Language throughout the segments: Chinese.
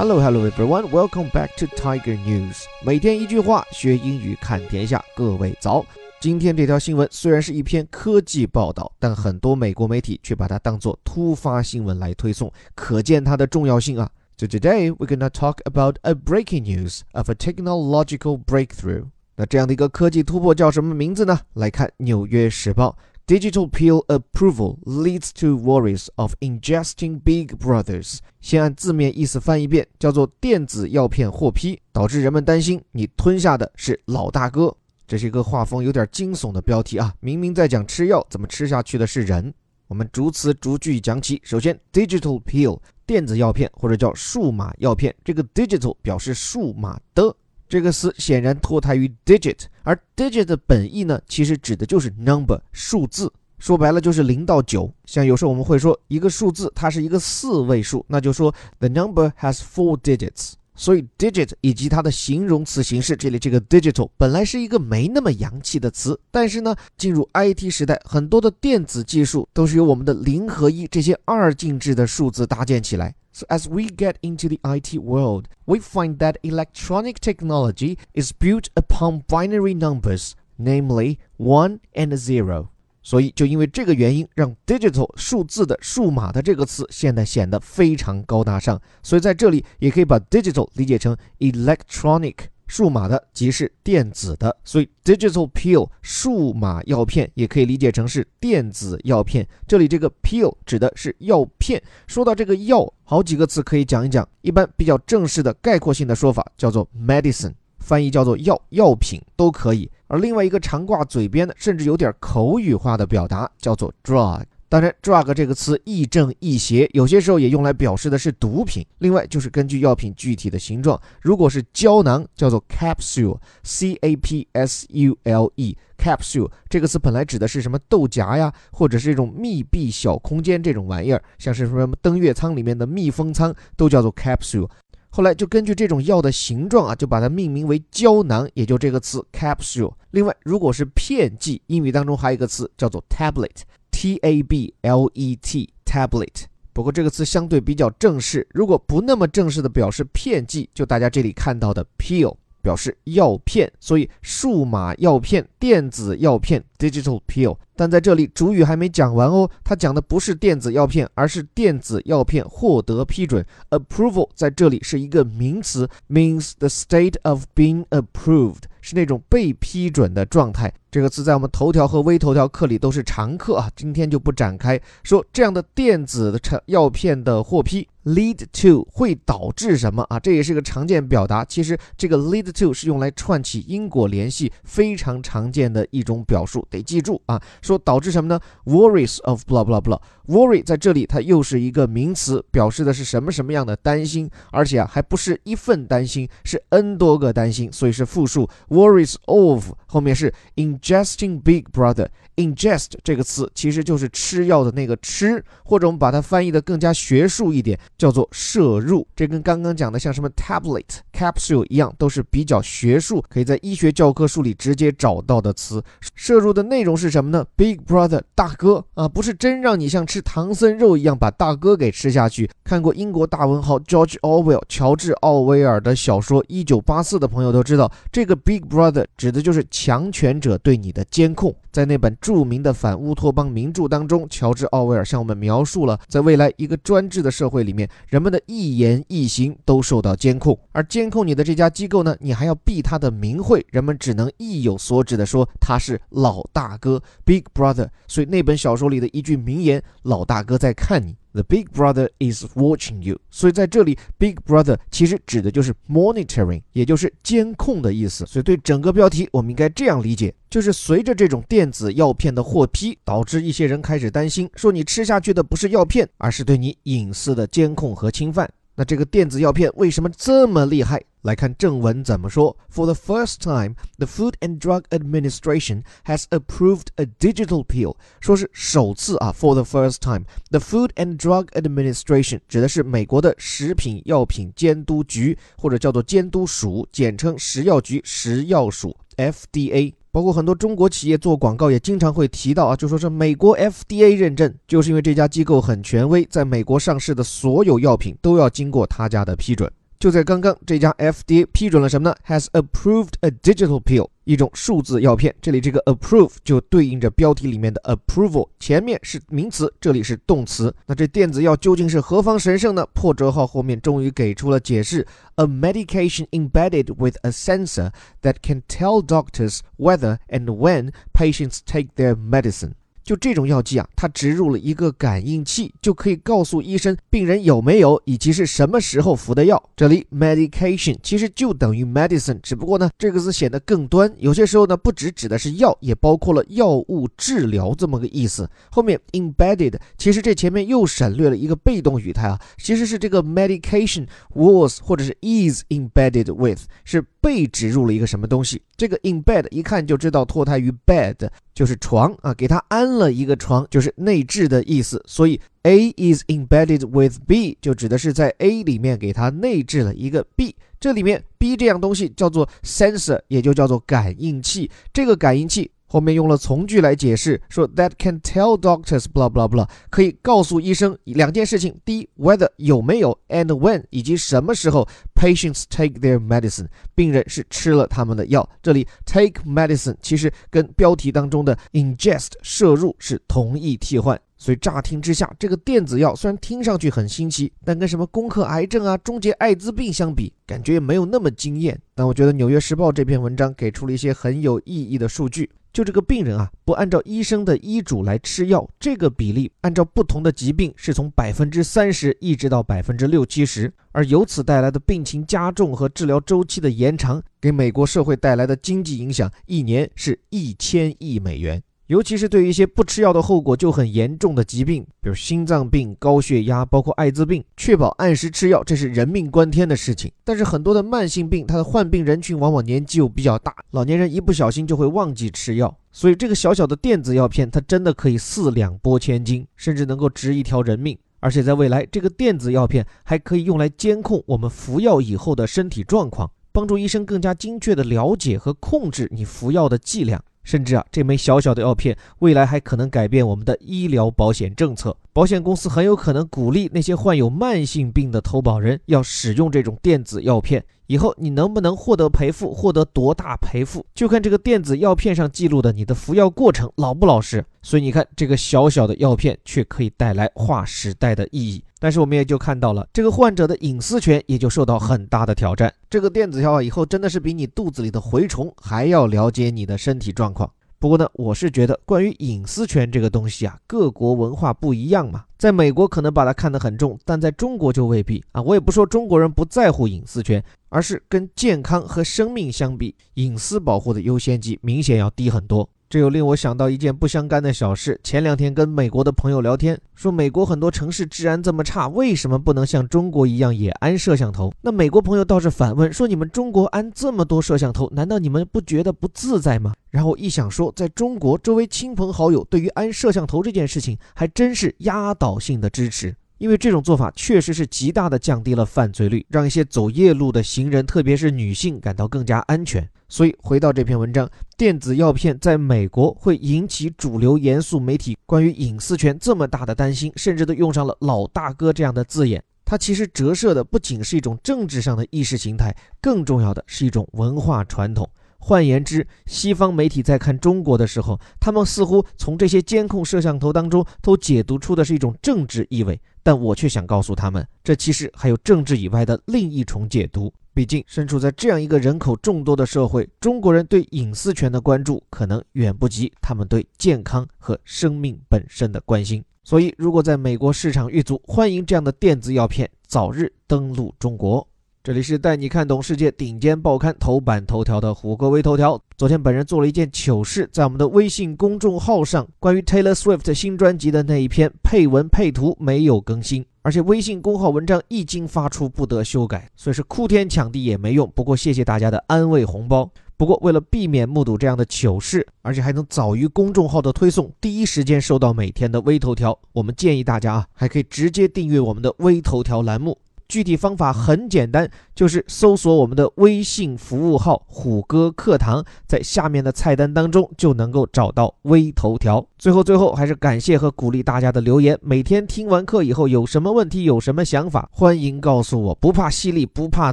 Hello, hello everyone. Welcome back to Tiger News. 每天一句话，学英语看天下。各位早。今天这条新闻虽然是一篇科技报道，但很多美国媒体却把它当作突发新闻来推送，可见它的重要性啊。So today we're gonna talk about a breaking news of a technological breakthrough. 那这样的一个科技突破叫什么名字呢？来看《纽约时报》。Digital pill approval leads to worries of ingesting Big Brothers。先按字面意思翻一遍，叫做电子药片获批，导致人们担心你吞下的是老大哥。这是一个画风有点惊悚的标题啊！明明在讲吃药，怎么吃下去的是人？我们逐词逐句讲起。首先，digital pill 电子药片或者叫数码药片，这个 digital 表示数码的。这个词显然脱胎于 digit，而 digit 的本意呢，其实指的就是 number 数字，说白了就是零到九。像有时候我们会说一个数字它是一个四位数，那就说 the number has four digits。所以 digit 以及它的形容词形式，这里这个 digital 本来是一个没那么洋气的词，但是呢，进入 IT 时代，很多的电子技术都是由我们的零和一这些二进制的数字搭建起来。So as we get into the IT world, we find that electronic technology is built upon binary numbers, namely one and zero. 所以就因为这个原因，让 digital 数字的数码的这个词现在显得非常高大上。所以在这里也可以把 digital 理解成 electronic。数码的即是电子的，所以 digital pill 数码药片也可以理解成是电子药片。这里这个 pill 指的是药片。说到这个药，好几个词可以讲一讲。一般比较正式的概括性的说法叫做 medicine，翻译叫做药药品都可以。而另外一个常挂嘴边的，甚至有点口语化的表达叫做 drug。当然，drug 这个词亦正亦邪，有些时候也用来表示的是毒品。另外，就是根据药品具体的形状，如果是胶囊，叫做 capsule，c a p s u l e，capsule 这个词本来指的是什么豆荚呀，或者是这种密闭小空间这种玩意儿，像是什么登月舱里面的密封舱都叫做 capsule。后来就根据这种药的形状啊，就把它命名为胶囊，也就这个词 capsule。另外，如果是片剂，英语当中还有一个词叫做 tablet。T A B L E T tablet，不过这个词相对比较正式。如果不那么正式的表示片剂，就大家这里看到的 pill 表示药片，所以数码药片、电子药片 digital pill。但在这里主语还没讲完哦，它讲的不是电子药片，而是电子药片获得批准。Approval 在这里是一个名词，means the state of being approved。是那种被批准的状态，这个词在我们头条和微头条课里都是常客啊，今天就不展开说。这样的电子的药片的获批，lead to 会导致什么啊？这也是个常见表达。其实这个 lead to 是用来串起因果联系，非常常见的一种表述，得记住啊。说导致什么呢？Worries of blah blah blah。Worry 在这里它又是一个名词，表示的是什么什么样的担心，而且啊还不是一份担心，是 n 多个担心，所以是复数。Worries of 后面是 ingesting big brother。ingest 这个词其实就是吃药的那个吃，或者我们把它翻译的更加学术一点，叫做摄入。这跟刚刚讲的像什么 tablet、capsule 一样，都是比较学术，可以在医学教科书里直接找到的词。摄入的内容是什么呢？Big brother 大哥啊，不是真让你像吃唐僧肉一样把大哥给吃下去。看过英国大文豪 George Orwell 乔治奥威尔的小说《一九八四》的朋友都知道，这个 Big brother 指的就是强权者对你的监控。在那本著名的反乌托邦名著当中，乔治·奥威尔向我们描述了，在未来一个专制的社会里面，人们的一言一行都受到监控，而监控你的这家机构呢，你还要避他的名讳，人们只能意有所指的说他是老大哥 （Big Brother）。所以那本小说里的一句名言：“老大哥在看你。” The big brother is watching you，所以在这里，big brother 其实指的就是 monitoring，也就是监控的意思。所以对整个标题，我们应该这样理解：就是随着这种电子药片的获批，导致一些人开始担心，说你吃下去的不是药片，而是对你隐私的监控和侵犯。那这个电子药片为什么这么厉害？来看正文怎么说。For the first time, the Food and Drug Administration has approved a digital pill。说是首次啊。For the first time, the Food and Drug Administration 指的是美国的食品药品监督局，或者叫做监督署，简称食药局、食药署 （FDA）。包括很多中国企业做广告也经常会提到啊，就说是美国 FDA 认证，就是因为这家机构很权威，在美国上市的所有药品都要经过他家的批准。就在刚刚，这家 FDA 批准了什么呢？Has approved a digital pill，一种数字药片。这里这个 approve 就对应着标题里面的 approval，前面是名词，这里是动词。那这电子药究竟是何方神圣呢？破折号后面终于给出了解释：a medication embedded with a sensor that can tell doctors whether and when patients take their medicine。 就这种药剂啊，它植入了一个感应器，就可以告诉医生病人有没有以及是什么时候服的药。这里 medication 其实就等于 medicine，只不过呢这个字显得更端。有些时候呢不只指的是药，也包括了药物治疗这么个意思。后面 embedded 其实这前面又省略了一个被动语态啊，其实是这个 medication was 或者是 is embedded with 是。被植入了一个什么东西？这个 in bed 一看就知道脱胎于 bed，就是床啊，给它安了一个床，就是内置的意思。所以 A is embedded with B 就指的是在 A 里面给它内置了一个 B。这里面 B 这样东西叫做 sensor，也就叫做感应器。这个感应器。后面用了从句来解释，说 that can tell doctors blah blah blah，可以告诉医生两件事情：第一，whether 有没有，and when 以及什么时候 patients take their medicine，病人是吃了他们的药。这里 take medicine 其实跟标题当中的 ingest 摄入是同义替换，所以乍听之下，这个电子药虽然听上去很新奇，但跟什么攻克癌症啊、终结艾滋病相比，感觉也没有那么惊艳。但我觉得《纽约时报》这篇文章给出了一些很有意义的数据。就这个病人啊，不按照医生的医嘱来吃药，这个比例按照不同的疾病是从百分之三十一直到百分之六七十，而由此带来的病情加重和治疗周期的延长，给美国社会带来的经济影响，一年是一千亿美元。尤其是对于一些不吃药的后果就很严重的疾病，比如心脏病、高血压，包括艾滋病，确保按时吃药，这是人命关天的事情。但是很多的慢性病，它的患病人群往往年纪又比较大，老年人一不小心就会忘记吃药，所以这个小小的电子药片，它真的可以四两拨千斤，甚至能够值一条人命。而且在未来，这个电子药片还可以用来监控我们服药以后的身体状况，帮助医生更加精确地了解和控制你服药的剂量。甚至啊，这枚小小的药片，未来还可能改变我们的医疗保险政策。保险公司很有可能鼓励那些患有慢性病的投保人要使用这种电子药片。以后你能不能获得赔付，获得多大赔付，就看这个电子药片上记录的你的服药过程老不老实。所以你看，这个小小的药片却可以带来划时代的意义。但是我们也就看到了，这个患者的隐私权也就受到很大的挑战。这个电子药，以后真的是比你肚子里的蛔虫还要了解你的身体状况。不过呢，我是觉得关于隐私权这个东西啊，各国文化不一样嘛。在美国可能把它看得很重，但在中国就未必啊。我也不说中国人不在乎隐私权，而是跟健康和生命相比，隐私保护的优先级明显要低很多。这又令我想到一件不相干的小事。前两天跟美国的朋友聊天，说美国很多城市治安这么差，为什么不能像中国一样也安摄像头？那美国朋友倒是反问说：“你们中国安这么多摄像头，难道你们不觉得不自在吗？”然后一想说，在中国周围亲朋好友对于安摄像头这件事情还真是压倒性的支持，因为这种做法确实是极大的降低了犯罪率，让一些走夜路的行人，特别是女性感到更加安全。所以回到这篇文章，电子药片在美国会引起主流严肃媒体关于隐私权这么大的担心，甚至都用上了“老大哥”这样的字眼。它其实折射的不仅是一种政治上的意识形态，更重要的是一种文化传统。换言之，西方媒体在看中国的时候，他们似乎从这些监控摄像头当中都解读出的是一种政治意味，但我却想告诉他们，这其实还有政治以外的另一重解读。毕竟，身处在这样一个人口众多的社会，中国人对隐私权的关注可能远不及他们对健康和生命本身的关心。所以，如果在美国市场遇阻，欢迎这样的电子药片早日登陆中国。这里是带你看懂世界顶尖报刊头版头条的虎哥微头条。昨天本人做了一件糗事，在我们的微信公众号上，关于 Taylor Swift 新专辑的那一篇配文配图没有更新，而且微信公号文章一经发出不得修改，所以是哭天抢地也没用。不过谢谢大家的安慰红包。不过为了避免目睹这样的糗事，而且还能早于公众号的推送，第一时间收到每天的微头条，我们建议大家啊，还可以直接订阅我们的微头条栏目。具体方法很简单，就是搜索我们的微信服务号“虎哥课堂”，在下面的菜单当中就能够找到微头条。最后，最后还是感谢和鼓励大家的留言。每天听完课以后有什么问题，有什么想法，欢迎告诉我，不怕犀利，不怕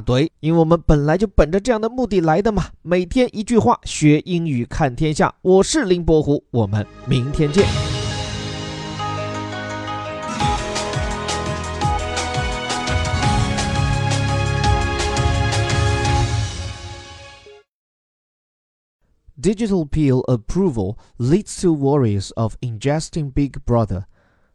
怼，因为我们本来就本着这样的目的来的嘛。每天一句话，学英语看天下。我是林伯虎，我们明天见。Digital pill approval leads to worries of ingesting Big Brother.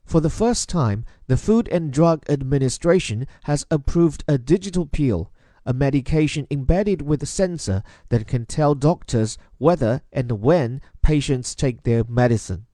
For the first time, the Food and Drug Administration has approved a digital pill, a medication embedded with a sensor that can tell doctors whether and when patients take their medicine.